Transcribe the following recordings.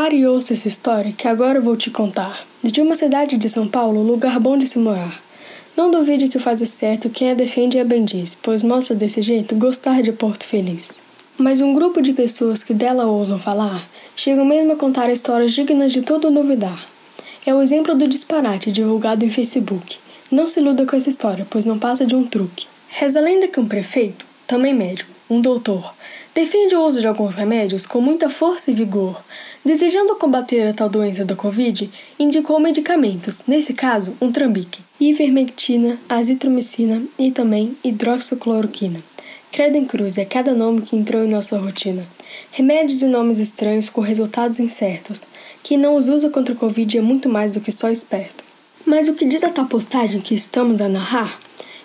Pare e ouça essa história que agora eu vou te contar. De uma cidade de São Paulo, lugar bom de se morar. Não duvide que faz o certo quem a defende e a bendiz, pois mostra desse jeito gostar de Porto Feliz. Mas um grupo de pessoas que dela ousam falar, chegam mesmo a contar histórias dignas de todo duvidar. É o exemplo do disparate divulgado em Facebook. Não se iluda com essa história, pois não passa de um truque. Reza a lenda que um prefeito, também médico, um doutor, defende o uso de alguns remédios com muita força e vigor. Desejando combater a tal doença da Covid, indicou medicamentos, nesse caso, um trambique, ivermectina, azitromicina e também hidroxicloroquina. Credo em cruz é cada nome que entrou em nossa rotina. Remédios e nomes estranhos com resultados incertos. Quem não os usa contra o Covid é muito mais do que só esperto. Mas o que diz a tal postagem que estamos a narrar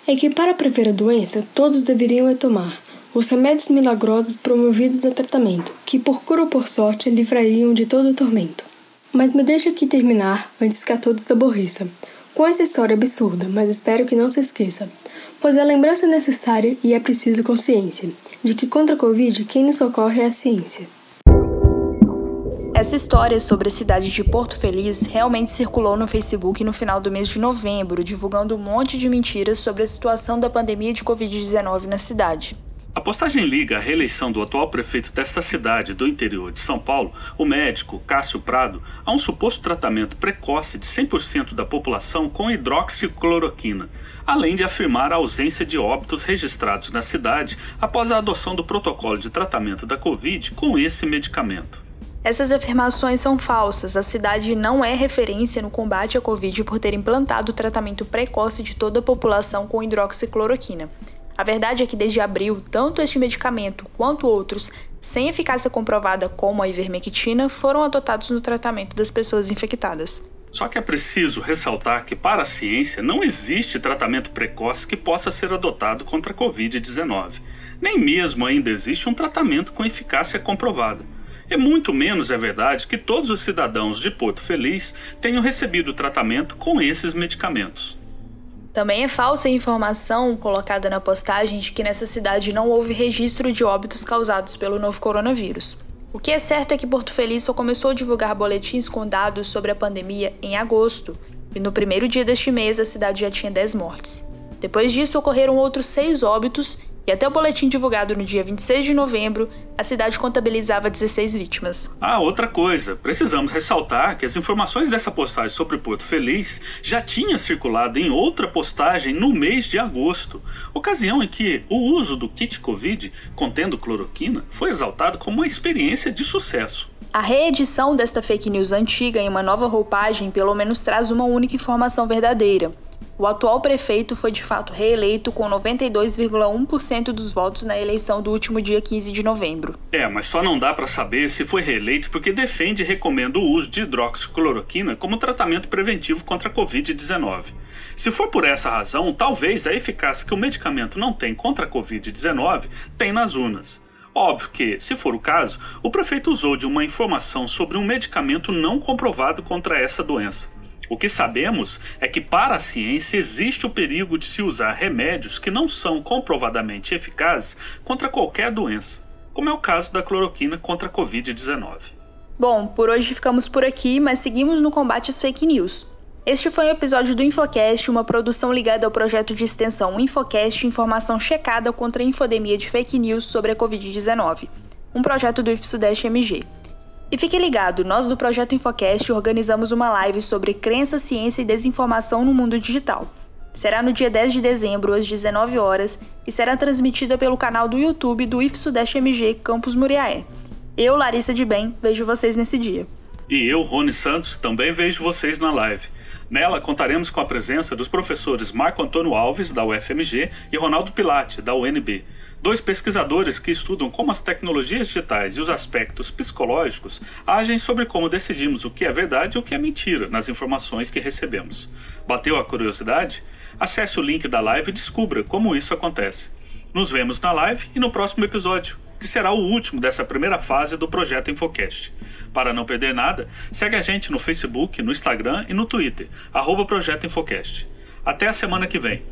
é que para prever a doença todos deveriam tomar os remédios milagrosos promovidos a tratamento, que por cura ou por sorte livrariam de todo o tormento. Mas me deixa aqui terminar antes que a todos aborreça, com essa história absurda, mas espero que não se esqueça, pois a lembrança é necessária e é preciso consciência de que contra a Covid quem nos socorre é a ciência. Essa história sobre a cidade de Porto Feliz realmente circulou no Facebook no final do mês de novembro, divulgando um monte de mentiras sobre a situação da pandemia de Covid-19 na cidade. A postagem liga a reeleição do atual prefeito desta cidade do interior de São Paulo, o médico Cássio Prado, a um suposto tratamento precoce de 100% da população com hidroxicloroquina, além de afirmar a ausência de óbitos registrados na cidade após a adoção do protocolo de tratamento da Covid com esse medicamento. Essas afirmações são falsas. A cidade não é referência no combate à Covid por ter implantado o tratamento precoce de toda a população com hidroxicloroquina. A verdade é que desde abril, tanto este medicamento quanto outros sem eficácia comprovada, como a ivermectina, foram adotados no tratamento das pessoas infectadas. Só que é preciso ressaltar que, para a ciência, não existe tratamento precoce que possa ser adotado contra a Covid-19. Nem mesmo ainda existe um tratamento com eficácia comprovada. E muito menos é verdade que todos os cidadãos de Porto Feliz tenham recebido tratamento com esses medicamentos. Também é falsa a informação colocada na postagem de que nessa cidade não houve registro de óbitos causados pelo novo coronavírus. O que é certo é que Porto Feliz só começou a divulgar boletins com dados sobre a pandemia em agosto, e no primeiro dia deste mês a cidade já tinha 10 mortes. Depois disso, ocorreram outros seis óbitos e até o boletim divulgado no dia 26 de novembro, a cidade contabilizava 16 vítimas. Ah, outra coisa, precisamos ressaltar que as informações dessa postagem sobre Porto Feliz já tinham circulado em outra postagem no mês de agosto, ocasião em que o uso do kit Covid contendo cloroquina foi exaltado como uma experiência de sucesso. A reedição desta fake news antiga em uma nova roupagem pelo menos traz uma única informação verdadeira. O atual prefeito foi de fato reeleito com 92,1% dos votos na eleição do último dia 15 de novembro. É, mas só não dá para saber se foi reeleito porque defende e recomenda o uso de hidroxicloroquina como tratamento preventivo contra a Covid-19. Se for por essa razão, talvez a eficácia que o medicamento não tem contra a Covid-19 tem nas urnas. Óbvio que, se for o caso, o prefeito usou de uma informação sobre um medicamento não comprovado contra essa doença. O que sabemos é que, para a ciência, existe o perigo de se usar remédios que não são comprovadamente eficazes contra qualquer doença, como é o caso da cloroquina contra a Covid-19. Bom, por hoje ficamos por aqui, mas seguimos no combate às fake news. Este foi o um episódio do Infocast, uma produção ligada ao projeto de extensão Infocast Informação Checada contra a Infodemia de Fake News sobre a Covid-19, um projeto do IFSUDEST MG. E fique ligado, nós do Projeto Infocast organizamos uma live sobre crença, ciência e desinformação no mundo digital. Será no dia 10 de dezembro, às 19 horas, e será transmitida pelo canal do YouTube do IF Sudeste MG Campus Muriaé. Eu, Larissa de Bem, vejo vocês nesse dia. E eu, Rony Santos, também vejo vocês na live. Nela contaremos com a presença dos professores Marco Antônio Alves, da UFMG, e Ronaldo Pilate, da UNB dois pesquisadores que estudam como as tecnologias digitais e os aspectos psicológicos agem sobre como decidimos o que é verdade e o que é mentira nas informações que recebemos. Bateu a curiosidade? Acesse o link da live e descubra como isso acontece. Nos vemos na live e no próximo episódio, que será o último dessa primeira fase do projeto Infocast. Para não perder nada, segue a gente no Facebook, no Instagram e no Twitter, arroba Projeto Infocast. Até a semana que vem.